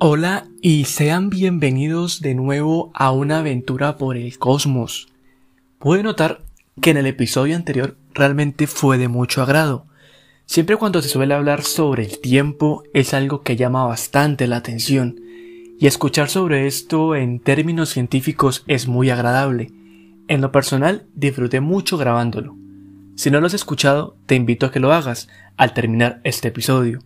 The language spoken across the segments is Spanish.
Hola y sean bienvenidos de nuevo a una aventura por el cosmos. Pude notar que en el episodio anterior realmente fue de mucho agrado. Siempre cuando se suele hablar sobre el tiempo es algo que llama bastante la atención y escuchar sobre esto en términos científicos es muy agradable. En lo personal disfruté mucho grabándolo. Si no lo has escuchado, te invito a que lo hagas al terminar este episodio.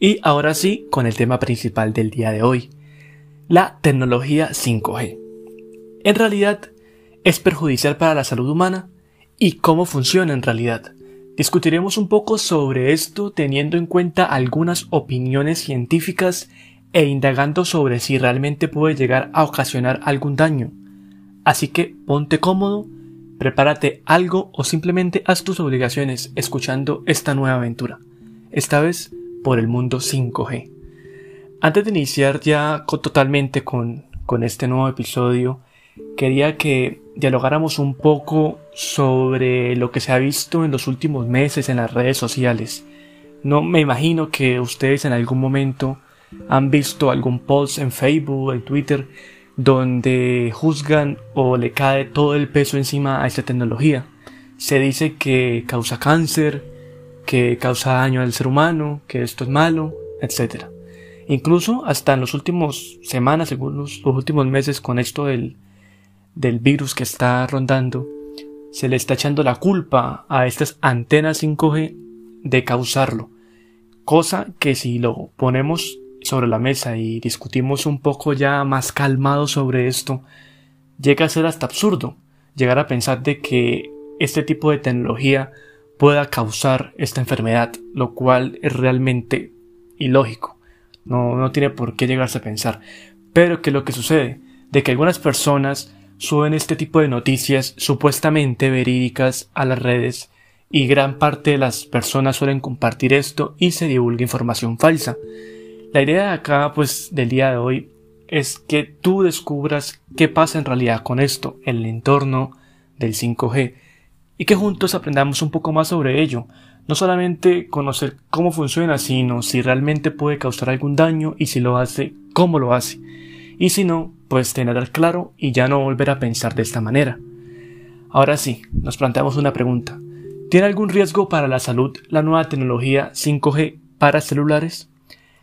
Y ahora sí, con el tema principal del día de hoy, la tecnología 5G. En realidad, ¿es perjudicial para la salud humana? ¿Y cómo funciona en realidad? Discutiremos un poco sobre esto teniendo en cuenta algunas opiniones científicas e indagando sobre si realmente puede llegar a ocasionar algún daño. Así que ponte cómodo, prepárate algo o simplemente haz tus obligaciones escuchando esta nueva aventura. Esta vez por el mundo 5G. Antes de iniciar ya totalmente con, con este nuevo episodio, quería que dialogáramos un poco sobre lo que se ha visto en los últimos meses en las redes sociales. No me imagino que ustedes en algún momento han visto algún post en Facebook, en Twitter, donde juzgan o le cae todo el peso encima a esta tecnología. Se dice que causa cáncer, que causa daño al ser humano, que esto es malo, etc. Incluso hasta en las últimas semanas, según los, últimos meses, con esto del, del virus que está rondando, se le está echando la culpa a estas antenas 5G de causarlo. Cosa que si lo ponemos sobre la mesa y discutimos un poco ya más calmado sobre esto, llega a ser hasta absurdo llegar a pensar de que este tipo de tecnología pueda causar esta enfermedad, lo cual es realmente ilógico. No, no tiene por qué llegarse a pensar. Pero que lo que sucede, de que algunas personas suben este tipo de noticias supuestamente verídicas a las redes y gran parte de las personas suelen compartir esto y se divulga información falsa. La idea de acá, pues, del día de hoy es que tú descubras qué pasa en realidad con esto, el entorno del 5G, y que juntos aprendamos un poco más sobre ello, no solamente conocer cómo funciona, sino si realmente puede causar algún daño y si lo hace, cómo lo hace. Y si no, pues tener claro y ya no volver a pensar de esta manera. Ahora sí, nos planteamos una pregunta. ¿Tiene algún riesgo para la salud la nueva tecnología 5G para celulares?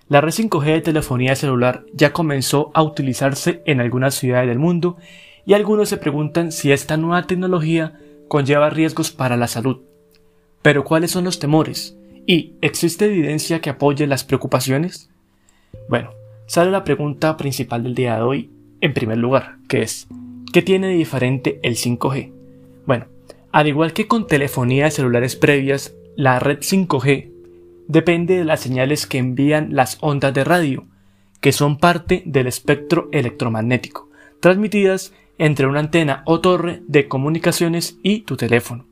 La red 5G de telefonía celular ya comenzó a utilizarse en algunas ciudades del mundo y algunos se preguntan si esta nueva tecnología conlleva riesgos para la salud. Pero ¿cuáles son los temores? ¿Y existe evidencia que apoye las preocupaciones? Bueno, sale la pregunta principal del día de hoy en primer lugar, que es ¿qué tiene de diferente el 5G? Bueno, al igual que con telefonía de celulares previas, la red 5G depende de las señales que envían las ondas de radio, que son parte del espectro electromagnético, transmitidas entre una antena o torre de comunicaciones y tu teléfono.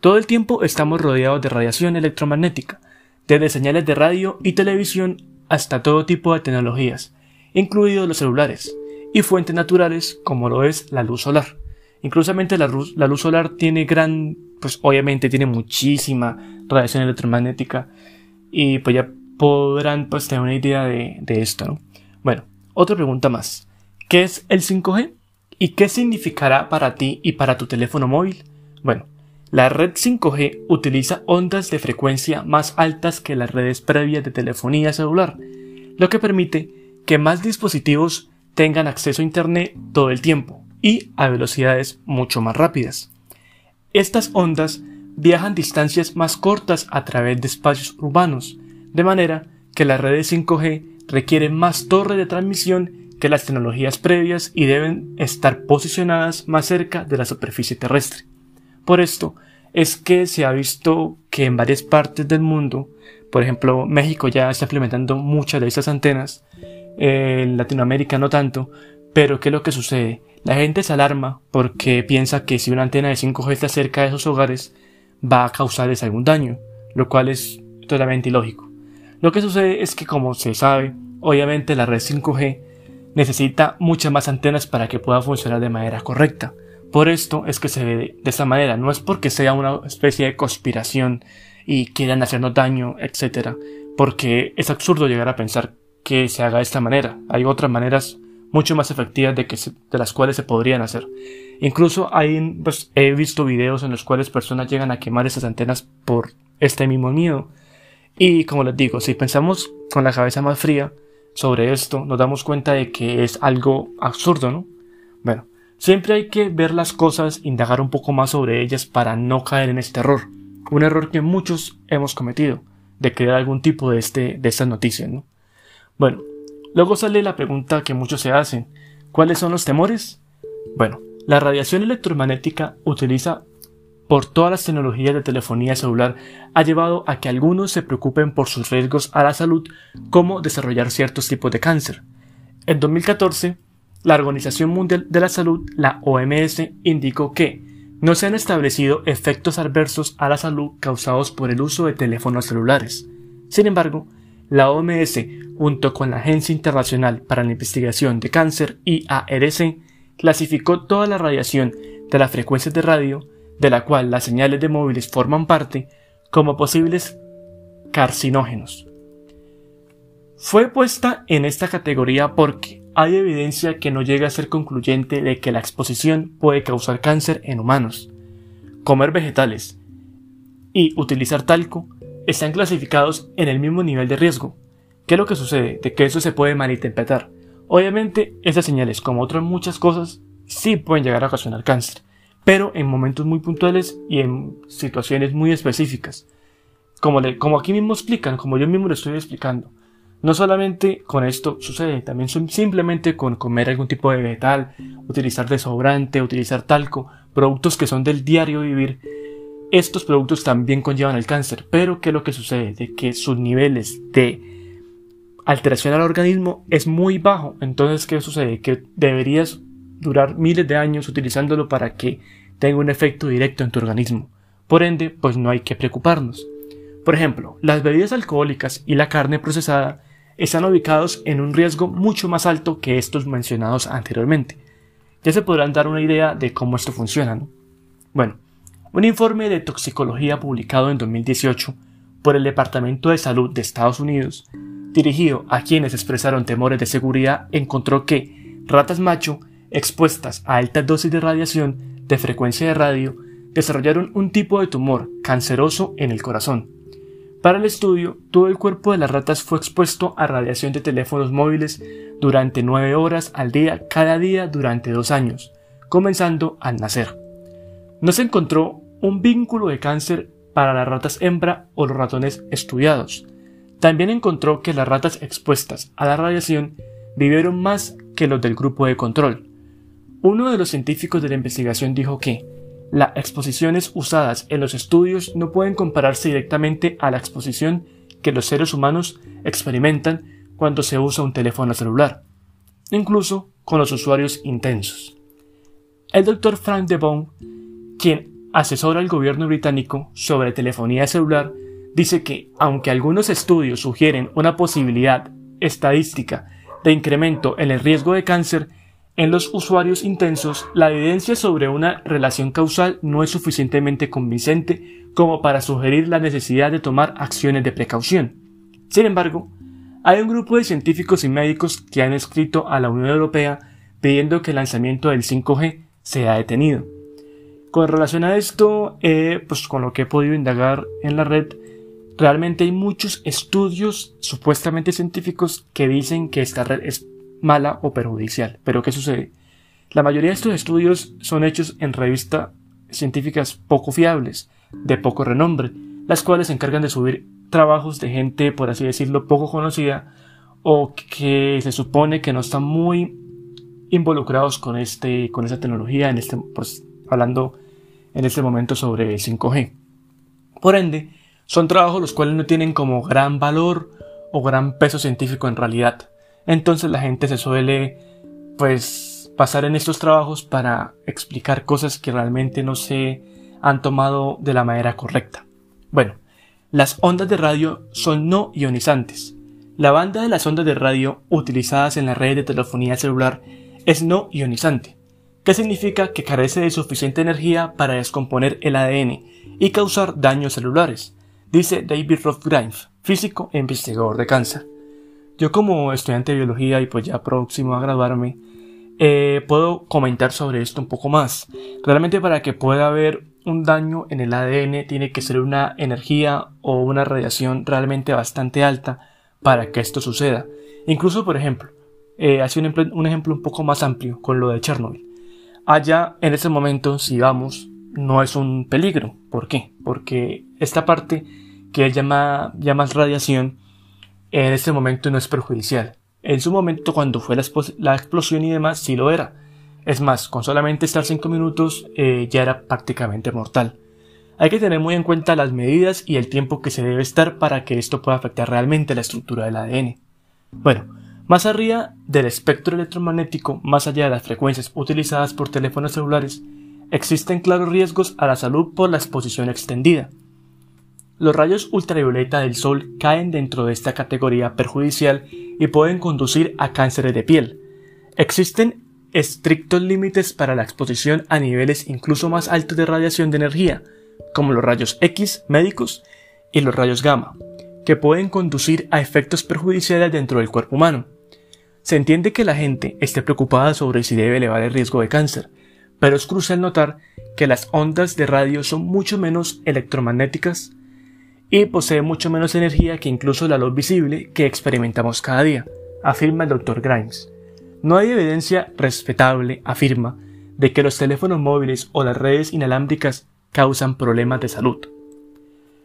Todo el tiempo estamos rodeados de radiación electromagnética, desde señales de radio y televisión hasta todo tipo de tecnologías, incluidos los celulares, y fuentes naturales como lo es la luz solar. Inclusamente la luz, la luz solar tiene gran, pues obviamente tiene muchísima radiación electromagnética y pues ya podrán pues tener una idea de, de esto, ¿no? Bueno, otra pregunta más. ¿Qué es el 5G? ¿Y qué significará para ti y para tu teléfono móvil? Bueno, la red 5G utiliza ondas de frecuencia más altas que las redes previas de telefonía celular, lo que permite que más dispositivos tengan acceso a Internet todo el tiempo y a velocidades mucho más rápidas. Estas ondas viajan distancias más cortas a través de espacios urbanos, de manera que las redes 5G requieren más torres de transmisión que las tecnologías previas y deben estar posicionadas más cerca de la superficie terrestre. Por esto es que se ha visto que en varias partes del mundo, por ejemplo México ya está implementando muchas de estas antenas, en Latinoamérica no tanto, pero ¿qué es lo que sucede? La gente se alarma porque piensa que si una antena de 5G está cerca de esos hogares va a causarles algún daño, lo cual es totalmente ilógico. Lo que sucede es que como se sabe, obviamente la red 5G necesita muchas más antenas para que pueda funcionar de manera correcta. Por esto es que se ve de esta manera, no es porque sea una especie de conspiración y quieran hacernos daño, etc. Porque es absurdo llegar a pensar que se haga de esta manera. Hay otras maneras mucho más efectivas de, que de las cuales se podrían hacer. Incluso hay, pues, he visto videos en los cuales personas llegan a quemar esas antenas por este mismo miedo. Y como les digo, si pensamos con la cabeza más fría sobre esto, nos damos cuenta de que es algo absurdo, ¿no? Bueno, siempre hay que ver las cosas, indagar un poco más sobre ellas para no caer en este error. Un error que muchos hemos cometido, de crear algún tipo de, este, de estas noticias, ¿no? Bueno, luego sale la pregunta que muchos se hacen. ¿Cuáles son los temores? Bueno, la radiación electromagnética utiliza por todas las tecnologías de telefonía celular ha llevado a que algunos se preocupen por sus riesgos a la salud como desarrollar ciertos tipos de cáncer. En 2014, la Organización Mundial de la Salud, la OMS, indicó que no se han establecido efectos adversos a la salud causados por el uso de teléfonos celulares. Sin embargo, la OMS, junto con la Agencia Internacional para la Investigación de Cáncer, IARC, clasificó toda la radiación de las frecuencias de radio, de la cual las señales de móviles forman parte, como posibles carcinógenos. Fue puesta en esta categoría porque hay evidencia que no llega a ser concluyente de que la exposición puede causar cáncer en humanos. Comer vegetales y utilizar talco están clasificados en el mismo nivel de riesgo. ¿Qué es lo que sucede? De que eso se puede malinterpretar. Obviamente, esas señales, como otras muchas cosas, sí pueden llegar a ocasionar cáncer, pero en momentos muy puntuales y en situaciones muy específicas. Como, le, como aquí mismo explican, como yo mismo lo estoy explicando. No solamente con esto sucede, también simplemente con comer algún tipo de vegetal, utilizar desobrante, utilizar talco, productos que son del diario vivir, estos productos también conllevan el cáncer, pero ¿qué es lo que sucede? De que sus niveles de alteración al organismo es muy bajo, entonces ¿qué sucede? Que deberías durar miles de años utilizándolo para que tenga un efecto directo en tu organismo. Por ende, pues no hay que preocuparnos. Por ejemplo, las bebidas alcohólicas y la carne procesada están ubicados en un riesgo mucho más alto que estos mencionados anteriormente. Ya se podrán dar una idea de cómo esto funciona, ¿no? Bueno, un informe de toxicología publicado en 2018 por el Departamento de Salud de Estados Unidos, dirigido a quienes expresaron temores de seguridad, encontró que ratas macho expuestas a altas dosis de radiación de frecuencia de radio desarrollaron un tipo de tumor canceroso en el corazón. Para el estudio, todo el cuerpo de las ratas fue expuesto a radiación de teléfonos móviles durante nueve horas al día cada día durante dos años, comenzando al nacer. No se encontró un vínculo de cáncer para las ratas hembra o los ratones estudiados. También encontró que las ratas expuestas a la radiación vivieron más que los del grupo de control. Uno de los científicos de la investigación dijo que las exposiciones usadas en los estudios no pueden compararse directamente a la exposición que los seres humanos experimentan cuando se usa un teléfono celular, incluso con los usuarios intensos. El doctor Frank DeBone, quien asesora al gobierno británico sobre telefonía celular, dice que, aunque algunos estudios sugieren una posibilidad estadística de incremento en el riesgo de cáncer en los usuarios intensos, la evidencia sobre una relación causal no es suficientemente convincente como para sugerir la necesidad de tomar acciones de precaución. Sin embargo, hay un grupo de científicos y médicos que han escrito a la Unión Europea pidiendo que el lanzamiento del 5G sea detenido. Con relación a esto, eh, pues con lo que he podido indagar en la red, realmente hay muchos estudios supuestamente científicos que dicen que esta red es mala o perjudicial. Pero ¿qué sucede? La mayoría de estos estudios son hechos en revistas científicas poco fiables, de poco renombre, las cuales se encargan de subir trabajos de gente, por así decirlo, poco conocida o que se supone que no están muy involucrados con este con esa tecnología en este pues hablando en este momento sobre 5G. Por ende, son trabajos los cuales no tienen como gran valor o gran peso científico en realidad. Entonces la gente se suele pues pasar en estos trabajos para explicar cosas que realmente no se han tomado de la manera correcta. Bueno, las ondas de radio son no ionizantes. La banda de las ondas de radio utilizadas en la red de telefonía celular es no ionizante que significa que carece de suficiente energía para descomponer el ADN y causar daños celulares, dice David Rothgrimes, físico e investigador de cáncer. Yo como estudiante de biología y pues ya próximo a graduarme, eh, puedo comentar sobre esto un poco más. Realmente para que pueda haber un daño en el ADN tiene que ser una energía o una radiación realmente bastante alta para que esto suceda. Incluso, por ejemplo, eh, un, un, ejemplo un poco más amplio con lo de Chernobyl. Allá, en ese momento, si vamos, no es un peligro. ¿Por qué? Porque esta parte que llama radiación, en este momento no es perjudicial. En su momento, cuando fue la, explosión y demás, sí lo era. Es más, con solamente estar 5 minutos eh, ya era prácticamente mortal. Hay que tener muy en cuenta las medidas y el tiempo que se debe estar para que esto pueda afectar realmente la estructura del ADN. Bueno, más arriba del espectro electromagnético, más allá de las frecuencias utilizadas por teléfonos celulares, existen claros riesgos a la salud por la exposición extendida. Los rayos ultravioleta del sol caen dentro de esta categoría perjudicial y pueden conducir a cánceres de piel. Existen estrictos límites para la exposición a niveles incluso más altos de radiación de energía, como los rayos X médicos y los rayos gamma, que pueden conducir a efectos perjudiciales dentro del cuerpo humano. Se entiende que la gente esté preocupada sobre si debe elevar el riesgo de cáncer, pero es crucial notar que las ondas de radio son mucho menos electromagnéticas y poseen mucho menos energía que incluso la luz visible que experimentamos cada día, afirma el Dr. Grimes. No hay evidencia respetable, afirma, de que los teléfonos móviles o las redes inalámbricas causan problemas de salud.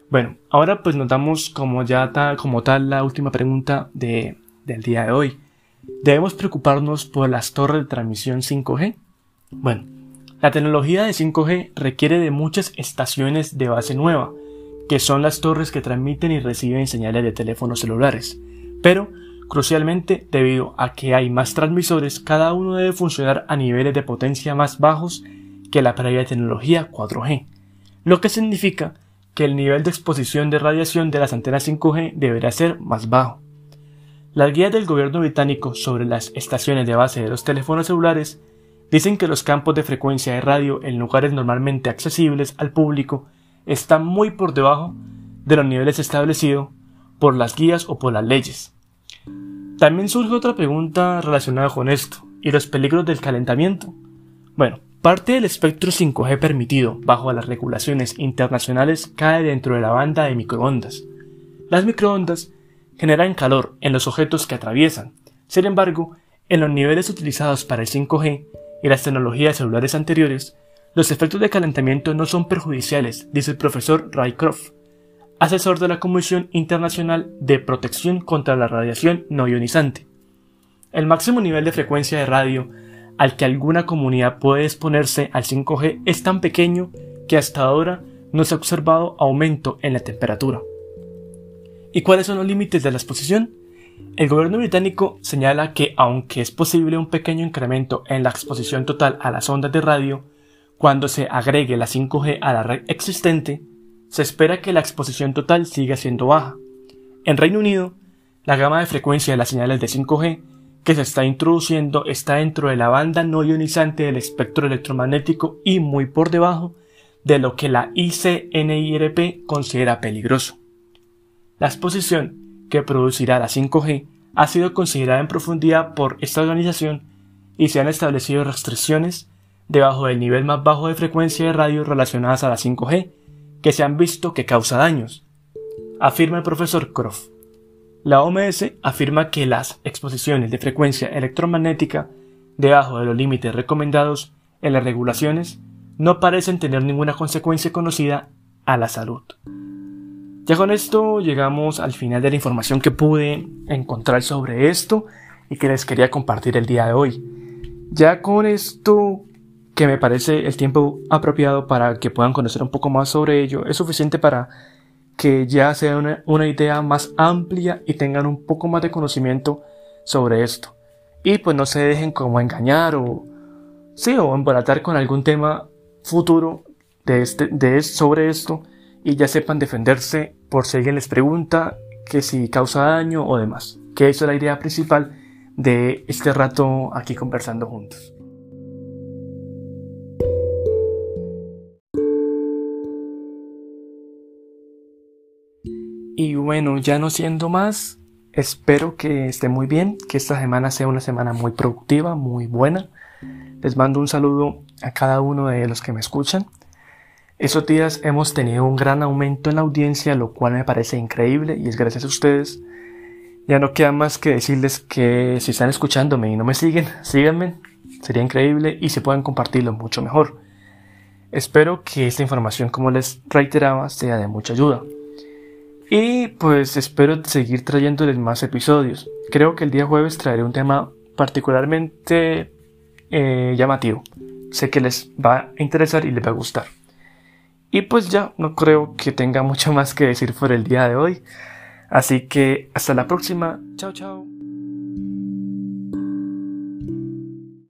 Bueno, ahora pues notamos como ya como tal la última pregunta de, del día de hoy. ¿Debemos preocuparnos por las torres de transmisión 5G? Bueno, la tecnología de 5G requiere de muchas estaciones de base nueva, que son las torres que transmiten y reciben señales de teléfonos celulares. Pero, crucialmente, debido a que hay más transmisores, cada uno debe funcionar a niveles de potencia más bajos que la previa tecnología 4G, lo que significa que el nivel de exposición de radiación de las antenas 5G deberá ser más bajo. Las guías del gobierno británico sobre las estaciones de base de los teléfonos celulares dicen que los campos de frecuencia de radio en lugares normalmente accesibles al público está muy por debajo de los niveles establecidos por las guías o por las leyes. También surge otra pregunta relacionada con esto y los peligros del calentamiento. Bueno, parte del espectro 5G permitido bajo las regulaciones internacionales cae dentro de la banda de microondas. Las microondas generan calor en los objetos que atraviesan. Sin embargo, en los niveles utilizados para el 5G y las tecnologías celulares anteriores, los efectos de calentamiento no son perjudiciales, dice el profesor Rycroft, asesor de la Comisión Internacional de Protección contra la Radiación No Ionizante. El máximo nivel de frecuencia de radio al que alguna comunidad puede exponerse al 5G es tan pequeño que hasta ahora no se ha observado aumento en la temperatura. ¿Y cuáles son los límites de la exposición? El gobierno británico señala que aunque es posible un pequeño incremento en la exposición total a las ondas de radio, cuando se agregue la 5G a la red existente, se espera que la exposición total siga siendo baja. En Reino Unido, la gama de frecuencia de las señales de 5G que se está introduciendo está dentro de la banda no ionizante del espectro electromagnético y muy por debajo de lo que la ICNIRP considera peligroso. La exposición que producirá la 5G ha sido considerada en profundidad por esta organización y se han establecido restricciones debajo del nivel más bajo de frecuencia de radio relacionadas a la 5G, que se han visto que causa daños, afirma el profesor Croft. La OMS afirma que las exposiciones de frecuencia electromagnética debajo de los límites recomendados en las regulaciones no parecen tener ninguna consecuencia conocida a la salud. Ya con esto llegamos al final de la información que pude encontrar sobre esto y que les quería compartir el día de hoy. Ya con esto que me parece el tiempo apropiado para que puedan conocer un poco más sobre ello. Es suficiente para que ya sea una, idea más amplia y tengan un poco más de conocimiento sobre esto. Y pues no se dejen como engañar o, sí, o embolatar con algún tema futuro de este, de, sobre esto y ya sepan defenderse por si alguien les pregunta que si causa daño o demás. Que eso es la idea principal de este rato aquí conversando juntos. Y bueno, ya no siendo más, Espero que esté muy bien, que esta semana sea una semana muy productiva, muy buena. Les mando un saludo a cada uno de los que me escuchan. Esos días hemos tenido un gran aumento en la audiencia, lo cual me parece increíble y es gracias a ustedes. Ya no queda más que decirles que si están escuchándome y no me siguen, síganme, sería increíble y si pueden compartirlo mucho mejor. Espero que esta información, como les reiteraba, sea de mucha ayuda. Y pues espero seguir trayéndoles más episodios. Creo que el día jueves traeré un tema particularmente eh, llamativo. Sé que les va a interesar y les va a gustar. Y pues ya, no creo que tenga mucho más que decir por el día de hoy. Así que hasta la próxima. Chao, chao.